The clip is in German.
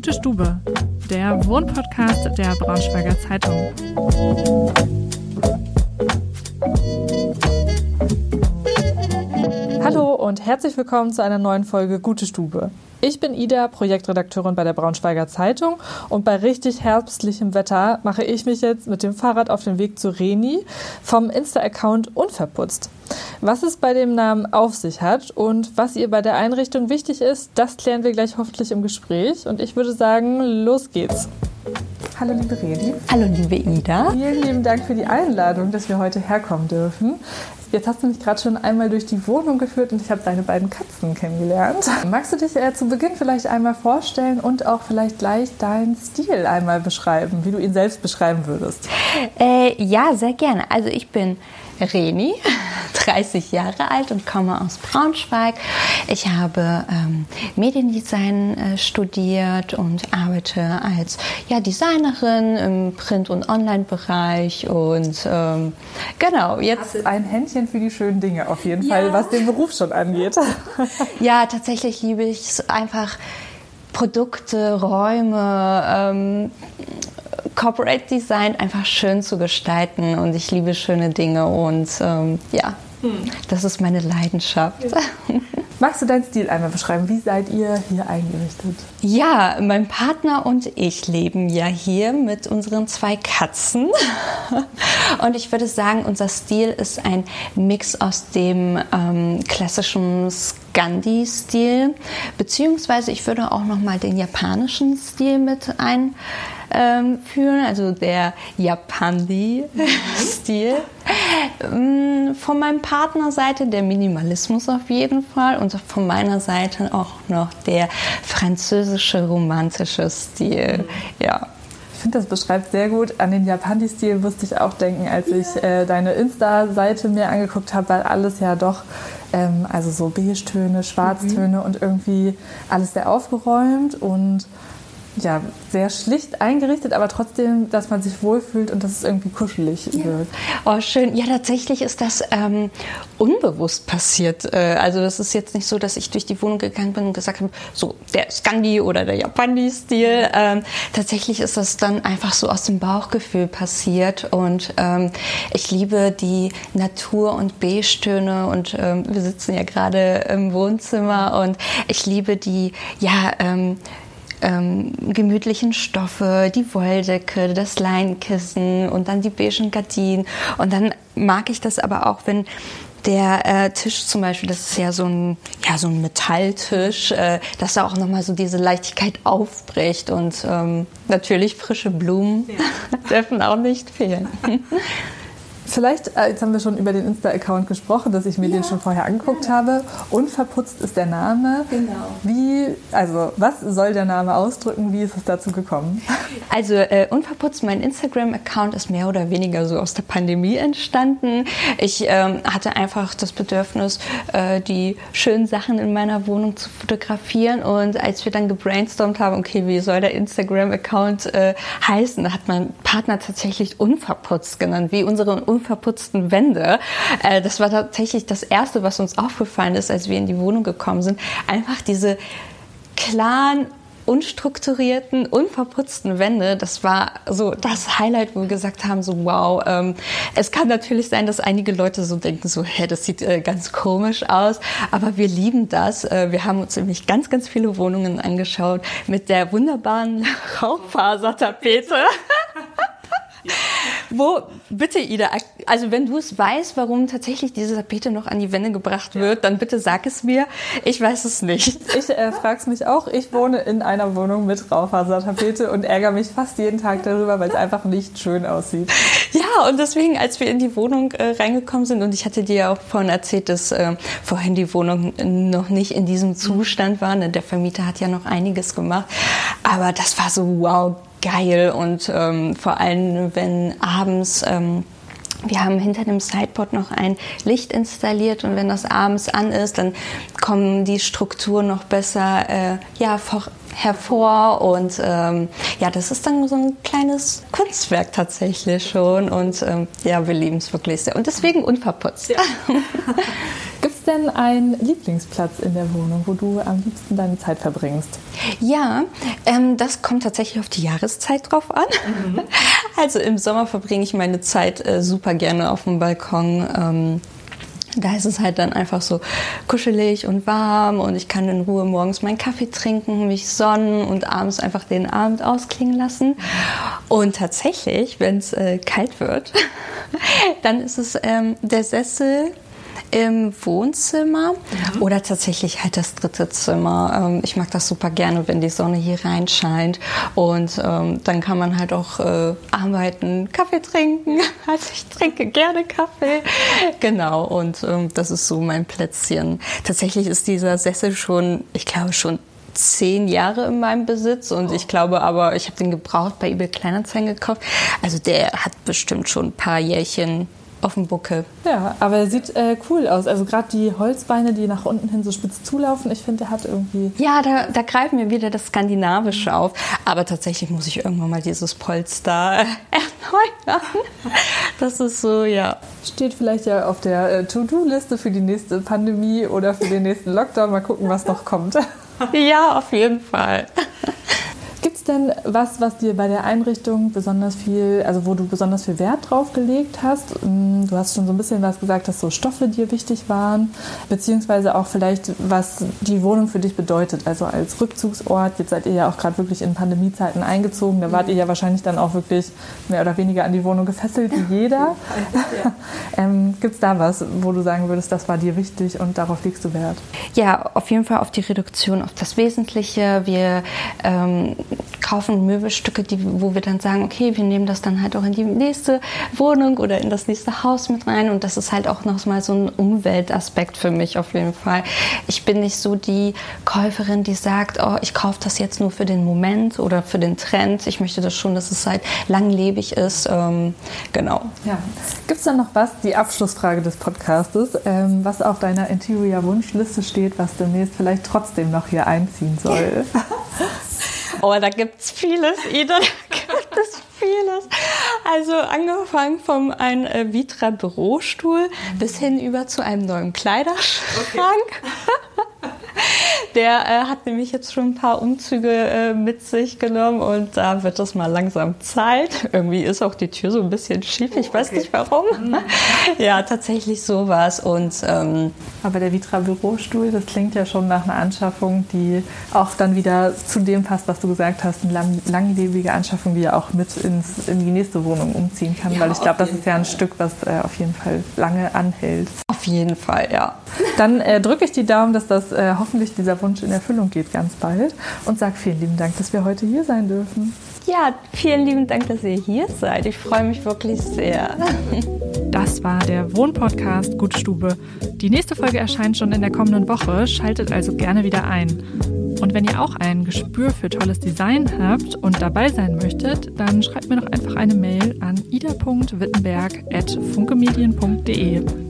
Gute Stube, der Wohnpodcast der Braunschweiger Zeitung. Hallo und herzlich willkommen zu einer neuen Folge Gute Stube. Ich bin Ida, Projektredakteurin bei der Braunschweiger Zeitung und bei richtig herbstlichem Wetter mache ich mich jetzt mit dem Fahrrad auf den Weg zu Reni vom Insta-Account Unverputzt. Was es bei dem Namen auf sich hat und was ihr bei der Einrichtung wichtig ist, das klären wir gleich hoffentlich im Gespräch und ich würde sagen, los geht's. Hallo liebe Reni. Hallo liebe Ida. Vielen lieben Dank für die Einladung, dass wir heute herkommen dürfen. Jetzt hast du mich gerade schon einmal durch die Wohnung geführt und ich habe deine beiden Katzen kennengelernt. Magst du dich äh, zu Beginn vielleicht einmal vorstellen und auch vielleicht gleich deinen Stil einmal beschreiben, wie du ihn selbst beschreiben würdest? Äh, ja, sehr gerne. Also ich bin Reni, 30 Jahre alt und komme aus Braunschweig. Ich habe ähm, Mediendesign äh, studiert und arbeite als ja, Designerin im Print- und Online-Bereich und ähm, genau jetzt Hast ein Händchen für die schönen Dinge auf jeden ja. Fall, was den Beruf schon angeht. ja, tatsächlich liebe ich es einfach. Produkte, Räume, ähm, Corporate Design einfach schön zu gestalten und ich liebe schöne Dinge und ähm, ja, hm. das ist meine Leidenschaft. Ja. Magst du deinen Stil einmal beschreiben? Wie seid ihr hier eingerichtet? Ja, mein Partner und ich leben ja hier mit unseren zwei Katzen. Und ich würde sagen, unser Stil ist ein Mix aus dem ähm, klassischen Scandi-Stil, beziehungsweise ich würde auch noch mal den japanischen Stil mit ein ähm, führen, also der Japandi-Stil. Ähm, von meinem Partnerseite der Minimalismus auf jeden Fall und von meiner Seite auch noch der französische romantische Stil. Mhm. Ja. Ich finde, das beschreibt sehr gut. An den Japandi-Stil musste ich auch denken, als ich äh, deine Insta-Seite mir angeguckt habe, weil alles ja doch, ähm, also so Beige-Töne, Schwarztöne mhm. und irgendwie alles sehr aufgeräumt und ja, sehr schlicht eingerichtet, aber trotzdem, dass man sich wohlfühlt und dass es irgendwie kuschelig ja. wird. Oh, schön. Ja, tatsächlich ist das ähm, unbewusst passiert. Äh, also das ist jetzt nicht so, dass ich durch die Wohnung gegangen bin und gesagt habe, so der Scandi oder der Japani-Stil. Ähm, tatsächlich ist das dann einfach so aus dem Bauchgefühl passiert und ähm, ich liebe die Natur- und B-Stöne und ähm, wir sitzen ja gerade im Wohnzimmer und ich liebe die, ja, ähm, ähm, gemütlichen Stoffe, die Wolldecke, das Leinkissen und dann die beigen Gardinen. Und dann mag ich das aber auch, wenn der äh, Tisch zum Beispiel, das ist ja so ein, ja, so ein Metalltisch, äh, dass da auch nochmal so diese Leichtigkeit aufbricht und ähm, natürlich frische Blumen ja. dürfen auch nicht fehlen. Vielleicht, äh, jetzt haben wir schon über den Insta-Account gesprochen, dass ich mir ja. den schon vorher angeguckt ja. habe. Unverputzt ist der Name. Genau. Wie, also, was soll der Name ausdrücken? Wie ist es dazu gekommen? Also, äh, Unverputzt, mein Instagram-Account ist mehr oder weniger so aus der Pandemie entstanden. Ich ähm, hatte einfach das Bedürfnis, äh, die schönen Sachen in meiner Wohnung zu fotografieren. Und als wir dann gebrainstormt haben, okay, wie soll der Instagram-Account äh, heißen, hat mein Partner tatsächlich Unverputzt genannt, wie unsere Unverputzt unverputzten Wände. Äh, das war tatsächlich das Erste, was uns aufgefallen ist, als wir in die Wohnung gekommen sind. Einfach diese klaren, unstrukturierten, unverputzten Wände, das war so das Highlight, wo wir gesagt haben, so wow, ähm, es kann natürlich sein, dass einige Leute so denken, so, hä, das sieht äh, ganz komisch aus, aber wir lieben das. Äh, wir haben uns nämlich ganz, ganz viele Wohnungen angeschaut mit der wunderbaren Raufasertapete. Wo, bitte Ida, also wenn du es weißt, warum tatsächlich diese Tapete noch an die Wände gebracht wird, dann bitte sag es mir. Ich weiß es nicht. Ich äh, frage es mich auch. Ich wohne in einer Wohnung mit Raufasertapete und ärgere mich fast jeden Tag darüber, weil es einfach nicht schön aussieht. Ja, und deswegen, als wir in die Wohnung äh, reingekommen sind, und ich hatte dir ja auch vorhin erzählt, dass äh, vorhin die Wohnung noch nicht in diesem Zustand war. Ne? Der Vermieter hat ja noch einiges gemacht. Aber das war so, wow, geil und ähm, vor allem, wenn abends ähm, wir haben hinter dem Sideboard noch ein Licht installiert und wenn das abends an ist, dann kommen die Strukturen noch besser äh, ja, vor, hervor und ähm, ja, das ist dann so ein kleines Kunstwerk tatsächlich schon und ähm, ja, wir lieben es wirklich sehr und deswegen unverputzt. Ja. denn einen Lieblingsplatz in der Wohnung, wo du am liebsten deine Zeit verbringst? Ja, ähm, das kommt tatsächlich auf die Jahreszeit drauf an. Mhm. Also im Sommer verbringe ich meine Zeit äh, super gerne auf dem Balkon. Ähm, da ist es halt dann einfach so kuschelig und warm und ich kann in Ruhe morgens meinen Kaffee trinken, mich sonnen und abends einfach den Abend ausklingen lassen. Und tatsächlich, wenn es äh, kalt wird, dann ist es ähm, der Sessel im Wohnzimmer mhm. oder tatsächlich halt das dritte Zimmer. Ähm, ich mag das super gerne, wenn die Sonne hier reinscheint und ähm, dann kann man halt auch äh, arbeiten, Kaffee trinken. Also ich trinke gerne Kaffee. Genau und ähm, das ist so mein Plätzchen. Tatsächlich ist dieser Sessel schon, ich glaube schon zehn Jahre in meinem Besitz und ich glaube aber, ich habe den gebraucht bei eBay Kleinanzeigen gekauft. Also der hat bestimmt schon ein paar Jährchen auf dem Buckel. Ja, aber er sieht äh, cool aus. Also gerade die Holzbeine, die nach unten hin so spitz zulaufen, ich finde, der hat irgendwie... Ja, da, da greifen wir wieder das Skandinavische auf. Aber tatsächlich muss ich irgendwann mal dieses Polster erneuern. Das ist so, ja. Steht vielleicht ja auf der äh, To-Do-Liste für die nächste Pandemie oder für den nächsten Lockdown. Mal gucken, was noch kommt. Ja, auf jeden Fall. Es denn was, was dir bei der Einrichtung besonders viel, also wo du besonders viel Wert drauf gelegt hast? Mm, du hast schon so ein bisschen was gesagt, dass so Stoffe dir wichtig waren, beziehungsweise auch vielleicht, was die Wohnung für dich bedeutet. Also als Rückzugsort, jetzt seid ihr ja auch gerade wirklich in Pandemiezeiten eingezogen, da wart ihr ja wahrscheinlich dann auch wirklich mehr oder weniger an die Wohnung gefesselt wie jeder. ähm, Gibt es da was, wo du sagen würdest, das war dir wichtig und darauf legst du Wert? Ja, auf jeden Fall auf die Reduktion, auf das Wesentliche. Wir ähm, kaufen Möbelstücke, die, wo wir dann sagen, okay, wir nehmen das dann halt auch in die nächste Wohnung oder in das nächste Haus mit rein. Und das ist halt auch noch mal so ein Umweltaspekt für mich auf jeden Fall. Ich bin nicht so die Käuferin, die sagt, oh, ich kaufe das jetzt nur für den Moment oder für den Trend. Ich möchte das schon, dass es halt langlebig ist. Ähm, genau. Ja. Gibt es dann noch was, die Abschlussfrage des Podcastes, ähm, was auf deiner Interior-Wunschliste steht, was demnächst vielleicht trotzdem noch hier einziehen soll? Oh, da gibt es vieles, Ida, da gibt es vieles. Also angefangen von einem äh, Vitra Bürostuhl mhm. bis hin über zu einem neuen Kleiderschrank. Okay. Der äh, hat nämlich jetzt schon ein paar Umzüge äh, mit sich genommen und da wird es mal langsam Zeit. Irgendwie ist auch die Tür so ein bisschen schief, ich weiß okay. nicht warum. Mhm. ja, tatsächlich sowas. Und, ähm, Aber der Vitra Bürostuhl, das klingt ja schon nach einer Anschaffung, die auch dann wieder zu dem passt, was du gesagt hast, eine lang langlebige Anschaffung, die ja auch mit ins, in die nächste Wohnung umziehen kann. Ja, weil ich glaube, das ist ja ein Stück, was äh, auf jeden Fall lange anhält. Auf jeden Fall, ja. Dann äh, drücke ich die Daumen, dass das äh, hoffentlich dieser Wunsch in Erfüllung geht ganz bald. Und sage vielen lieben Dank, dass wir heute hier sein dürfen. Ja, vielen lieben Dank, dass ihr hier seid. Ich freue mich wirklich sehr. Das war der Wohnpodcast Gute Stube. Die nächste Folge erscheint schon in der kommenden Woche. Schaltet also gerne wieder ein. Und wenn ihr auch ein Gespür für tolles Design habt und dabei sein möchtet, dann schreibt mir doch einfach eine Mail an ida.wittenberg.funkemedien.de.